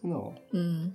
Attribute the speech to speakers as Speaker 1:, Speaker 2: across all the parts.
Speaker 1: 真的哦。
Speaker 2: 嗯。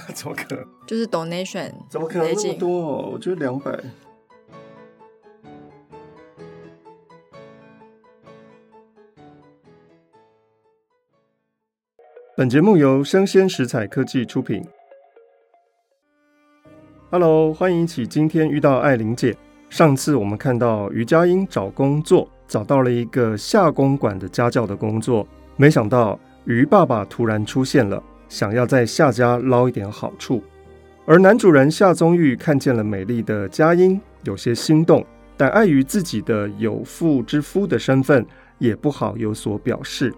Speaker 1: 怎么可能？
Speaker 2: 就是 donation，
Speaker 1: 怎么可能那么多？我觉得两百。本节目由生鲜食材科技出品。Hello，欢迎一起今天遇到艾琳姐。上次我们看到于佳音找工作，找到了一个夏公馆的家教的工作，没想到于爸爸突然出现了。想要在夏家捞一点好处，而男主人夏宗玉看见了美丽的佳音，有些心动，但碍于自己的有妇之夫的身份，也不好有所表示。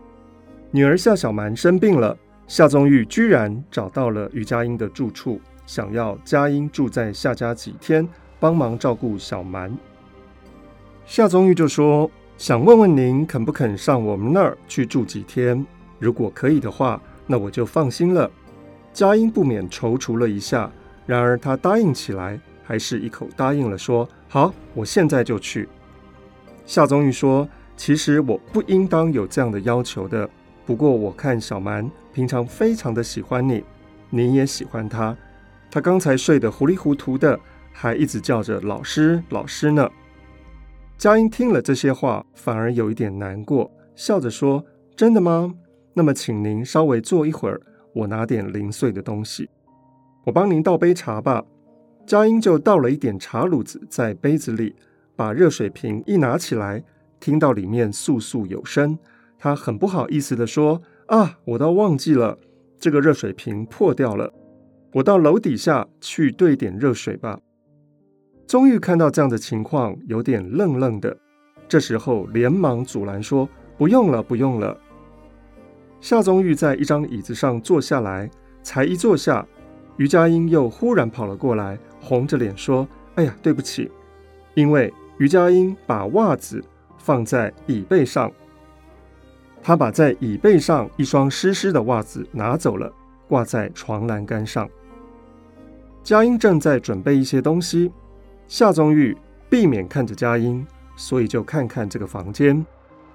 Speaker 1: 女儿夏小蛮生病了，夏宗玉居然找到了于佳音的住处，想要佳音住在夏家几天，帮忙照顾小蛮。夏宗玉就说：“想问问您，肯不肯上我们那儿去住几天？如果可以的话。”那我就放心了。佳音不免踌躇了一下，然而他答应起来，还是一口答应了，说：“好，我现在就去。”夏宗玉说：“其实我不应当有这样的要求的。不过我看小蛮平常非常的喜欢你，你也喜欢他。他刚才睡得糊里糊涂的，还一直叫着老师老师呢。”佳音听了这些话，反而有一点难过，笑着说：“真的吗？”那么，请您稍微坐一会儿，我拿点零碎的东西。我帮您倒杯茶吧。佳音就倒了一点茶卤子在杯子里，把热水瓶一拿起来，听到里面簌簌有声，她很不好意思地说：“啊，我倒忘记了，这个热水瓶破掉了。我到楼底下去兑点热水吧。”宗玉看到这样的情况，有点愣愣的，这时候连忙阻拦说：“不用了，不用了。”夏宗玉在一张椅子上坐下来，才一坐下，于佳音又忽然跑了过来，红着脸说：“哎呀，对不起。”因为于佳音把袜子放在椅背上，他把在椅背上一双湿湿的袜子拿走了，挂在床栏杆上。佳音正在准备一些东西，夏宗玉避免看着佳音，所以就看看这个房间。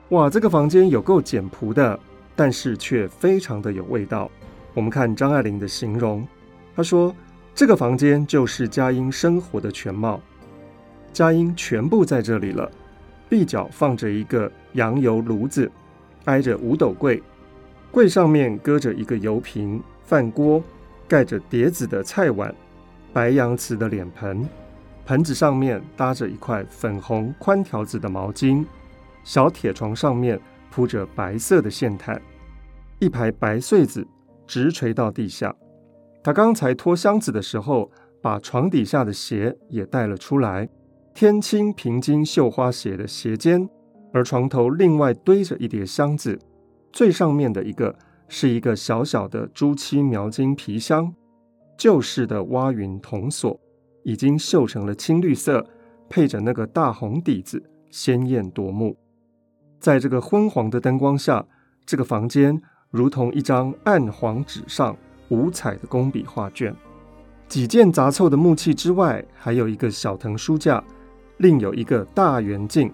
Speaker 1: 哇，这个房间有够简朴的。但是却非常的有味道。我们看张爱玲的形容，她说这个房间就是佳音生活的全貌。佳音全部在这里了。壁角放着一个洋油炉子，挨着五斗柜，柜上面搁着一个油瓶、饭锅，盖着碟子的菜碗，白洋瓷的脸盆，盆子上面搭着一块粉红宽条子的毛巾，小铁床上面。铺着白色的线毯，一排白穗子直垂到地下。他刚才拖箱子的时候，把床底下的鞋也带了出来，天青平金绣花鞋的鞋尖。而床头另外堆着一叠箱子，最上面的一个是一个小小的朱漆描金皮箱，旧式的蛙云铜锁，已经绣成了青绿色，配着那个大红底子，鲜艳夺目。在这个昏黄的灯光下，这个房间如同一张暗黄纸上五彩的工笔画卷。几件杂凑的木器之外，还有一个小藤书架，另有一个大圆镜，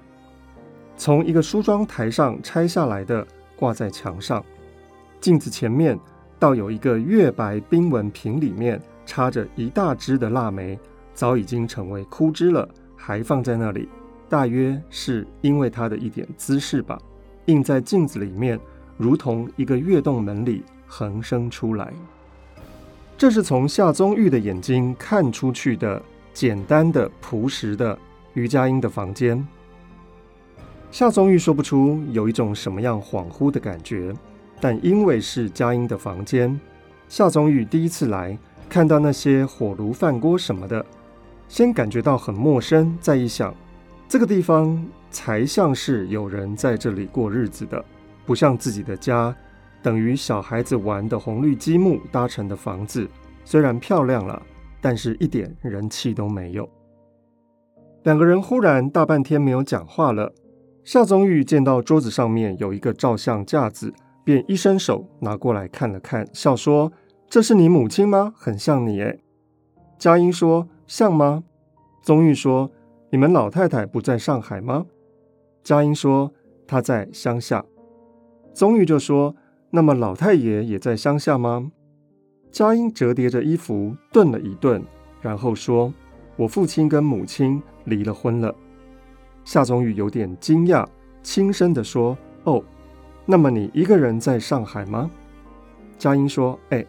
Speaker 1: 从一个梳妆台上拆下来的，挂在墙上。镜子前面倒有一个月白冰纹瓶，里面插着一大枝的腊梅，早已经成为枯枝了，还放在那里。大约是因为它的一点姿势吧，映在镜子里面，如同一个月洞门里横生出来。这是从夏宗玉的眼睛看出去的简单的朴实的于佳音的房间。夏宗玉说不出有一种什么样恍惚的感觉，但因为是佳音的房间，夏宗玉第一次来看到那些火炉饭锅什么的，先感觉到很陌生，再一想。这个地方才像是有人在这里过日子的，不像自己的家，等于小孩子玩的红绿积木搭成的房子，虽然漂亮了，但是一点人气都没有。两个人忽然大半天没有讲话了。夏宗玉见到桌子上面有一个照相架子，便一伸手拿过来看了看，笑说：“这是你母亲吗？很像你诶。”佳音说：“像吗？”宗玉说。你们老太太不在上海吗？佳音说她在乡下。宗玉就说：“那么老太爷也在乡下吗？”佳音折叠着衣服，顿了一顿，然后说：“我父亲跟母亲离了婚了。”夏宗玉有点惊讶，轻声地说：“哦，那么你一个人在上海吗？”佳音说：“哎。”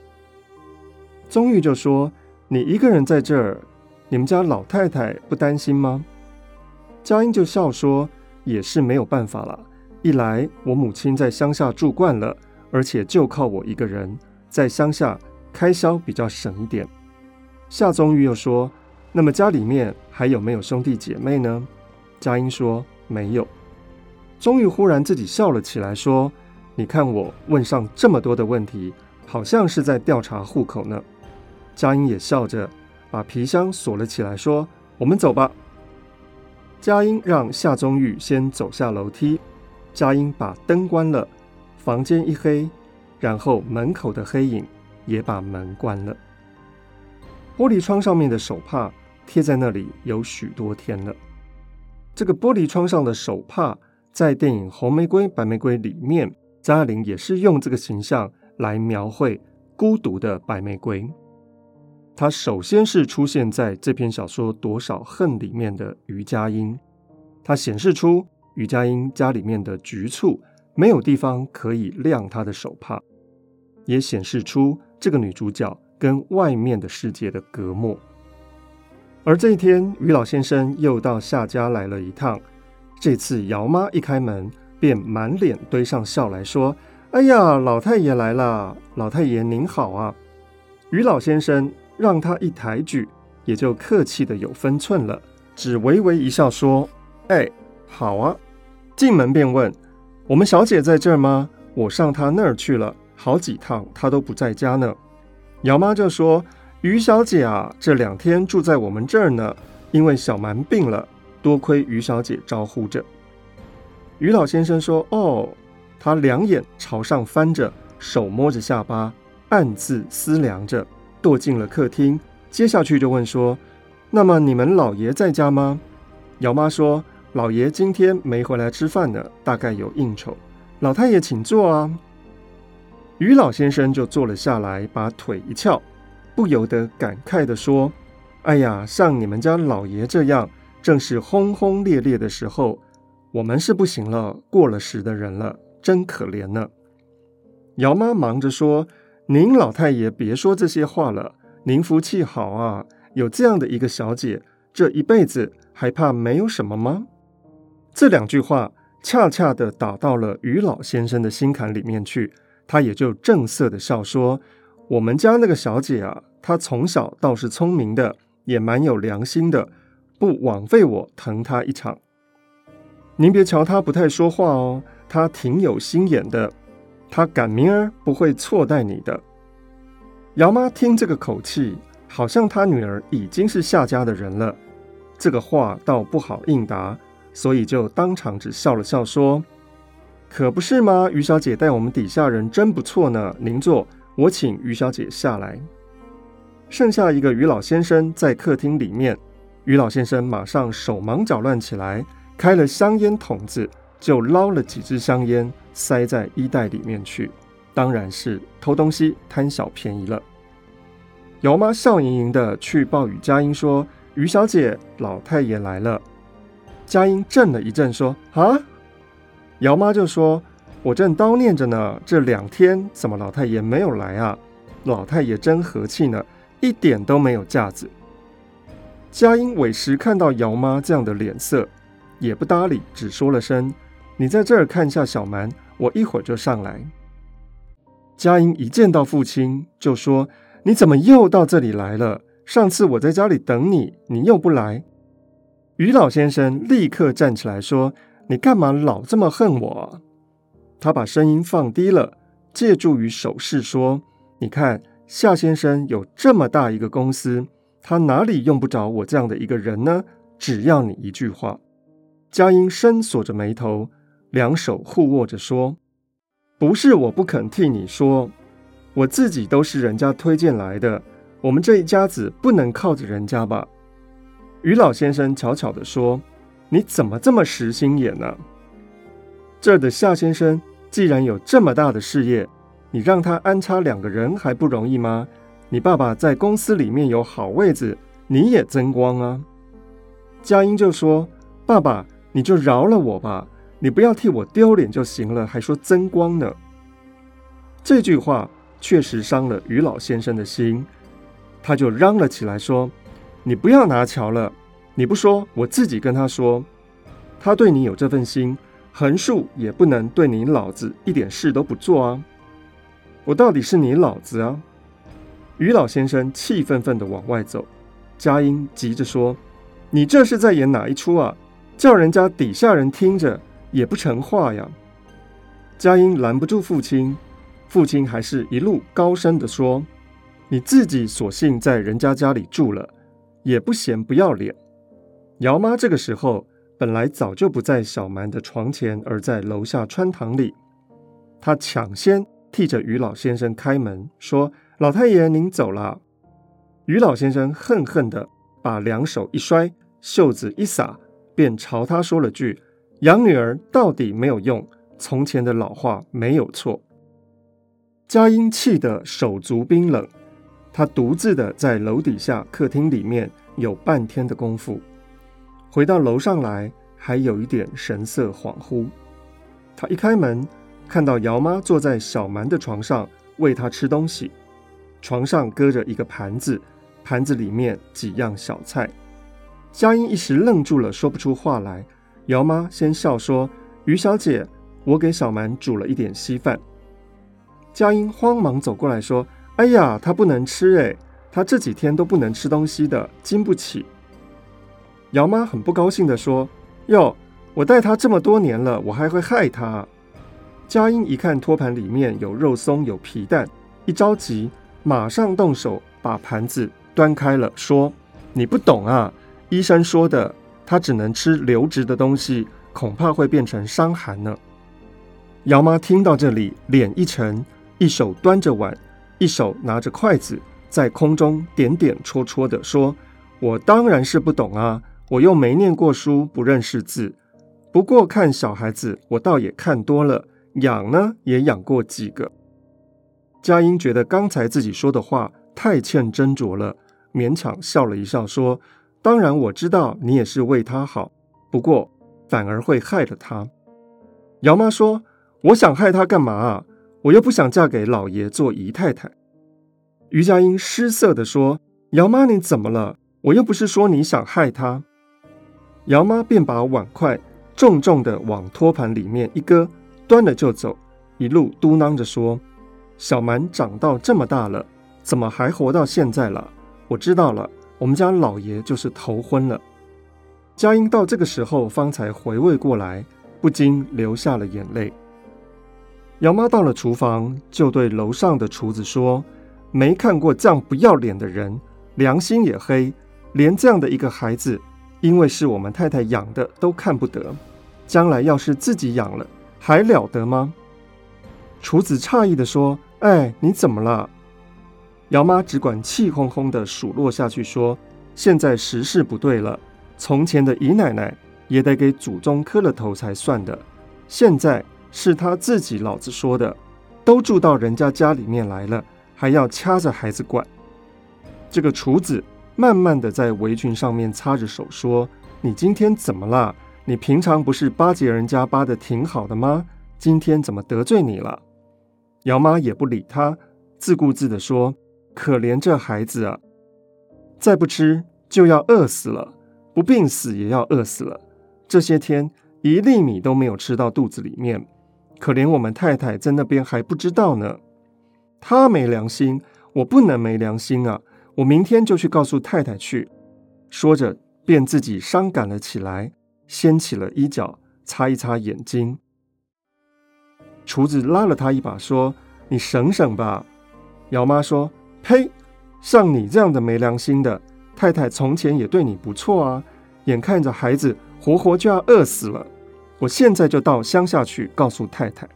Speaker 1: 宗玉就说：“你一个人在这儿。”你们家老太太不担心吗？佳音就笑说：“也是没有办法了。一来我母亲在乡下住惯了，而且就靠我一个人，在乡下开销比较省一点。”夏宗玉又说：“那么家里面还有没有兄弟姐妹呢？”佳音说：“没有。”宗玉忽然自己笑了起来，说：“你看我问上这么多的问题，好像是在调查户口呢。”佳音也笑着。把皮箱锁了起来，说：“我们走吧。”佳音让夏宗玉先走下楼梯。佳音把灯关了，房间一黑，然后门口的黑影也把门关了。玻璃窗上面的手帕贴在那里有许多天了。这个玻璃窗上的手帕，在电影《红玫瑰白玫瑰》里面，张爱玲也是用这个形象来描绘孤独的白玫瑰。他首先是出现在这篇小说《多少恨》里面的余佳音，他显示出于佳音家里面的局促，没有地方可以晾她的手帕，也显示出这个女主角跟外面的世界的隔膜。而这一天，于老先生又到夏家来了一趟，这次姚妈一开门，便满脸堆上笑来说：“哎呀，老太爷来了，老太爷您好啊。”于老先生。让他一抬举，也就客气的有分寸了，只微微一笑说：“哎，好啊。”进门便问：“我们小姐在这儿吗？我上她那儿去了好几趟，她都不在家呢。”姚妈就说：“于小姐啊，这两天住在我们这儿呢，因为小蛮病了，多亏于小姐招呼着。”于老先生说：“哦。”他两眼朝上翻着，手摸着下巴，暗自思量着。踱进了客厅，接下去就问说：“那么你们老爷在家吗？”姚妈说：“老爷今天没回来吃饭呢，大概有应酬。老太爷请坐啊。”于老先生就坐了下来，把腿一翘，不由得感慨地说：“哎呀，像你们家老爷这样，正是轰轰烈烈的时候，我们是不行了，过了时的人了，真可怜呢。”姚妈忙着说。您老太爷别说这些话了，您福气好啊，有这样的一个小姐，这一辈子还怕没有什么吗？这两句话恰恰的打到了于老先生的心坎里面去，他也就正色的笑说：“我们家那个小姐啊，她从小倒是聪明的，也蛮有良心的，不枉费我疼她一场。您别瞧她不太说话哦，她挺有心眼的。”她赶明儿不会错待你的。姚妈听这个口气，好像她女儿已经是夏家的人了。这个话倒不好应答，所以就当场只笑了笑，说：“可不是吗？于小姐待我们底下人真不错呢。您坐，我请于小姐下来。”剩下一个于老先生在客厅里面，于老先生马上手忙脚乱起来，开了香烟筒子，就捞了几支香烟塞在衣袋里面去，当然是偷东西贪小便宜了。姚妈笑盈盈的去报与佳音说：“于小姐，老太爷来了。”佳音震了一震，说：“啊！”姚妈就说：“我正叨念着呢，这两天怎么老太爷没有来啊？老太爷真和气呢，一点都没有架子。”佳音委实看到姚妈这样的脸色，也不搭理，只说了声：“你在这儿看一下小蛮，我一会儿就上来。”佳音一见到父亲，就说。你怎么又到这里来了？上次我在家里等你，你又不来。于老先生立刻站起来说：“你干嘛老这么恨我啊？”他把声音放低了，借助于手势说：“你看夏先生有这么大一个公司，他哪里用不着我这样的一个人呢？只要你一句话。”佳音深锁着眉头，两手互握着说：“不是我不肯替你说。”我自己都是人家推荐来的，我们这一家子不能靠着人家吧？于老先生悄悄地说：“你怎么这么实心眼呢？这儿的夏先生既然有这么大的事业，你让他安插两个人还不容易吗？你爸爸在公司里面有好位置，你也增光啊。”佳音就说：“爸爸，你就饶了我吧，你不要替我丢脸就行了，还说增光呢。”这句话。确实伤了于老先生的心，他就嚷了起来说：“你不要拿乔了，你不说，我自己跟他说。他对你有这份心，横竖也不能对你老子一点事都不做啊！我到底是你老子啊！”于老先生气愤愤地往外走，佳音急着说：“你这是在演哪一出啊？叫人家底下人听着也不成话呀！”佳音拦不住父亲。父亲还是一路高声地说：“你自己索性在人家家里住了，也不嫌不要脸。”姚妈这个时候本来早就不在小蛮的床前，而在楼下穿堂里。她抢先替着于老先生开门，说：“老太爷，您走了。”于老先生恨恨地把两手一摔，袖子一撒，便朝他说了句：“养女儿到底没有用，从前的老话没有错。”佳音气得手足冰冷，他独自的在楼底下客厅里面有半天的功夫，回到楼上来还有一点神色恍惚。他一开门，看到姚妈坐在小蛮的床上喂他吃东西，床上搁着一个盘子，盘子里面几样小菜。佳音一时愣住了，说不出话来。姚妈先笑说：“于小姐，我给小蛮煮了一点稀饭。”佳音慌忙走过来说：“哎呀，他不能吃诶，他这几天都不能吃东西的，经不起。”姚妈很不高兴地说：“哟，我带他这么多年了，我还会害他？”佳音一看托盘里面有肉松有皮蛋，一着急，马上动手把盘子端开了，说：“你不懂啊，医生说的，他只能吃流质的东西，恐怕会变成伤寒呢。”姚妈听到这里，脸一沉。一手端着碗，一手拿着筷子，在空中点点戳戳的说：“我当然是不懂啊，我又没念过书，不认识字。不过看小孩子，我倒也看多了，养呢也养过几个。”佳音觉得刚才自己说的话太欠斟酌了，勉强笑了一笑，说：“当然我知道你也是为他好，不过反而会害了他。”姚妈说：“我想害他干嘛啊？”我又不想嫁给老爷做姨太太。于佳音失色地说：“姚妈，你怎么了？我又不是说你想害她。”姚妈便把碗筷重重地往托盘里面一搁，端了就走，一路嘟囔着说：“小蛮长到这么大了，怎么还活到现在了？我知道了，我们家老爷就是头昏了。”佳音到这个时候方才回味过来，不禁流下了眼泪。姚妈到了厨房，就对楼上的厨子说：“没看过这样不要脸的人，良心也黑，连这样的一个孩子因为是我们太太养的，都看不得。将来要是自己养了，还了得吗？”厨子诧异地说：“哎，你怎么了？”姚妈只管气哄哄地数落下去，说：“现在时势不对了，从前的姨奶奶也得给祖宗磕了头才算的，现在是他自己老子说的，都住到人家家里面来了，还要掐着孩子管。”这个厨子慢慢的在围裙上面擦着手，说：“你今天怎么了？你平常不是巴结人家巴的挺好的吗？今天怎么得罪你了？”姚妈也不理他，自顾自的说：“可怜这孩子啊，再不吃就要饿死了，不病死也要饿死了。这些天一粒米都没有吃到肚子里面，可怜我们太太在那边还不知道呢。她没良心，我不能没良心啊！我明天就去告诉太太去。”说着，便自己伤感了起来，掀起了衣角，擦一擦眼睛。厨子拉了他一把，说：“你省省吧。”姚妈说：“呸！像你这样的没良心的太太，从前也对你不错啊。眼看着孩子活活就要饿死了，我现在就到乡下去告诉太太。”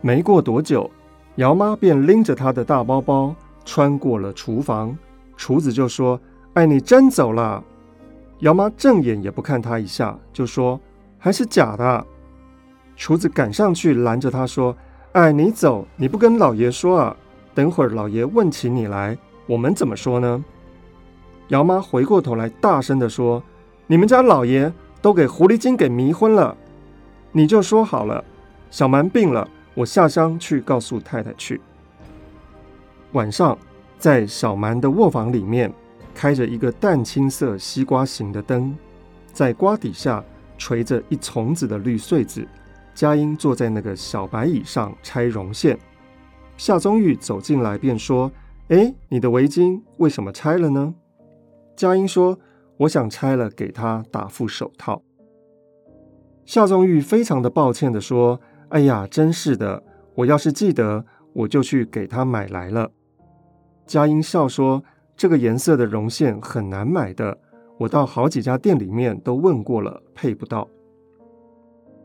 Speaker 1: 没过多久，姚妈便拎着她的大包包穿过了厨房。厨子就说：“哎，你真走了？”姚妈正眼也不看他一下，就说：“还是假的。”厨子赶上去拦着他说：“哎，你走，你不跟老爷说啊？等会儿老爷问起你来，我们怎么说呢？”姚妈回过头来，大声地说：“你们家老爷都给狐狸精给迷昏了，你就说好了。小蛮病了，我下乡去告诉太太去。”晚上，在小蛮的卧房里面，开着一个淡青色西瓜形的灯，在瓜底下垂着一丛子的绿穗子。佳音坐在那个小白椅上拆绒线，夏宗玉走进来便说：“哎，你的围巾为什么拆了呢？”佳音说：“我想拆了给他打副手套。”夏宗玉非常的抱歉地说：“哎呀，真是的，我要是记得，我就去给他买来了。”佳音笑说：“这个颜色的绒线很难买的，我到好几家店里面都问过了，配不到。”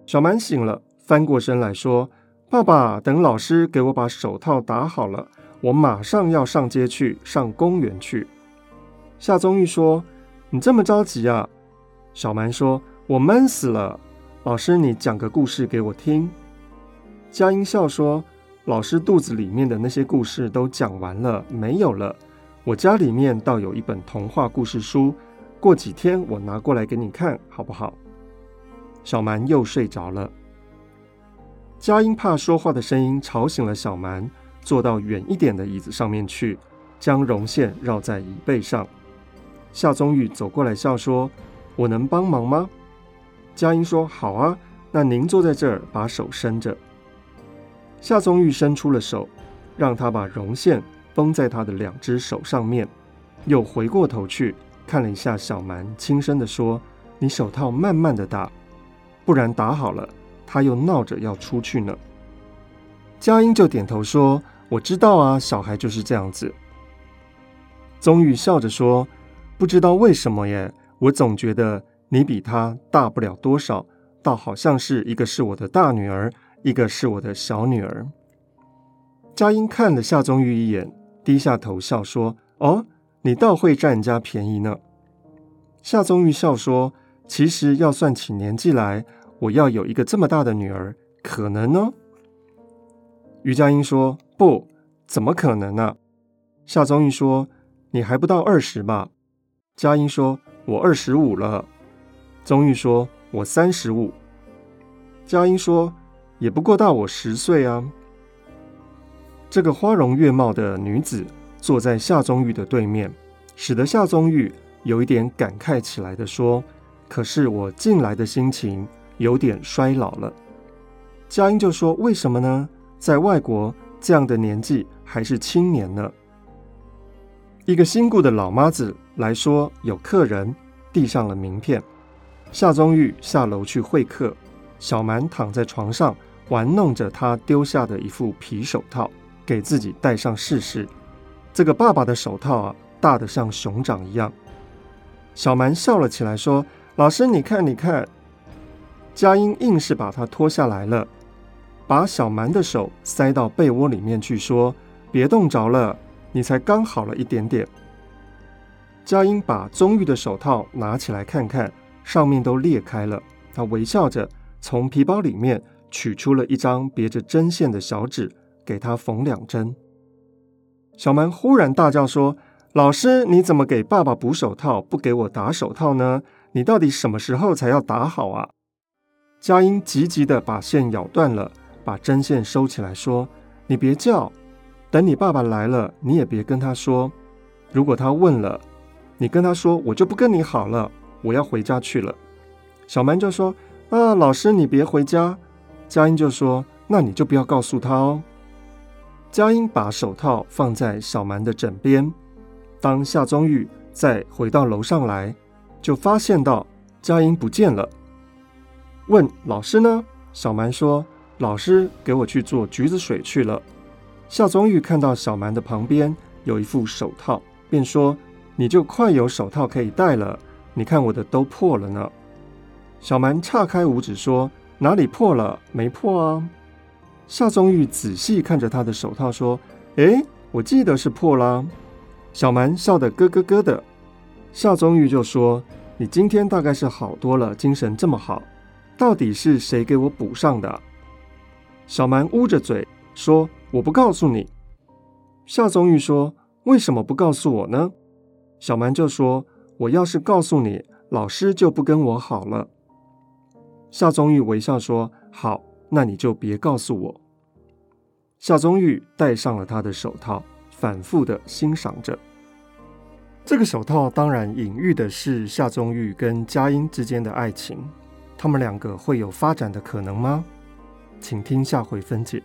Speaker 1: 小蛮醒了，翻过身来说：“爸爸，等老师给我把手套打好了，我马上要上街去，上公园去。”夏宗玉说：“你这么着急啊？”小蛮说：“我闷死了。老师，你讲个故事给我听。”佳音笑说：“老师肚子里面的那些故事都讲完了，没有了。我家里面倒有一本童话故事书，过几天我拿过来给你看，好不好？”小蛮又睡着了。佳音怕说话的声音吵醒了小蛮，坐到远一点的椅子上面去，将绒线绕在椅背上。夏宗玉走过来笑说：“我能帮忙吗？”佳音说：“好啊，那您坐在这儿，把手伸着。”夏宗玉伸出了手，让他把绒线绷在他的两只手上面，又回过头去看了一下小蛮，轻声地说：“你手套慢慢的打。”不然打好了，他又闹着要出去呢。佳音就点头说：“我知道啊，小孩就是这样子。”宗玉笑着说：“不知道为什么耶，我总觉得你比她大不了多少，倒好像是一个是我的大女儿，一个是我的小女儿。”佳音看了夏宗玉一眼，低下头笑说：“哦，你倒会占人家便宜呢。”夏宗玉笑说。其实要算起年纪来，我要有一个这么大的女儿，可能呢？于佳音说：“不，怎么可能呢？”夏宗玉说：“你还不到二十吧？”佳音说：“我二十五了。”宗玉说：“我三十五。”佳音说：“也不过大我十岁啊。”这个花容月貌的女子坐在夏宗玉的对面，使得夏宗玉有一点感慨起来的说。可是我近来的心情有点衰老了。佳音就说：“为什么呢？在外国这样的年纪还是青年呢。”一个新雇的老妈子来说有客人，递上了名片。夏宗玉下楼去会客，小蛮躺在床上玩弄着他丢下的一副皮手套，给自己戴上试试。这个爸爸的手套啊，大得像熊掌一样。小蛮笑了起来，说：“老师，你看，你看。”佳音硬是把他脱下来了，把小蛮的手塞到被窝里面去，说：“别冻着了，你才刚好了一点点。”佳音把宗玉的手套拿起来看看，上面都裂开了。他微笑着从皮包里面取出了一张别着针线的小纸，给他缝两针。小蛮忽然大叫说：“老师，你怎么给爸爸补手套，不给我打手套呢？你到底什么时候才要打好啊？”佳音急急地把线咬断了，把针线收起来，说：“你别叫，等你爸爸来了，你也别跟他说。如果他问了，你跟他说，我就不跟你好了，我要回家去了。”小蛮就说：“啊，老师，你别回家。”佳音就说：“那你就不要告诉他哦。”佳音把手套放在小蛮的枕边，当夏宗玉再回到楼上来，就发现到佳音不见了。问老师呢？小蛮说：“老师给我去做橘子水去了。”夏宗玉看到小蛮的旁边有一副手套，便说：“你就快有手套可以戴了。你看我的都破了呢。”小蛮岔开五指说：“哪里破了？没破啊。”夏宗玉仔细看着他的手套说：“诶，我记得是破啦。”小蛮笑得咯咯咯的。夏宗玉就说：“你今天大概是好多了，精神这么好。”到底是谁给我补上的？小蛮捂着嘴说：“我不告诉你。”夏宗玉说：“为什么不告诉我呢？”小蛮就说：“我要是告诉你，老师就不跟我好了。”夏宗玉微笑说：“好，那你就别告诉我。”夏宗玉戴上了他的手套，反复的欣赏着。这个手套当然隐喻的是夏宗玉跟佳音之间的爱情。他们两个会有发展的可能吗？请听下回分解。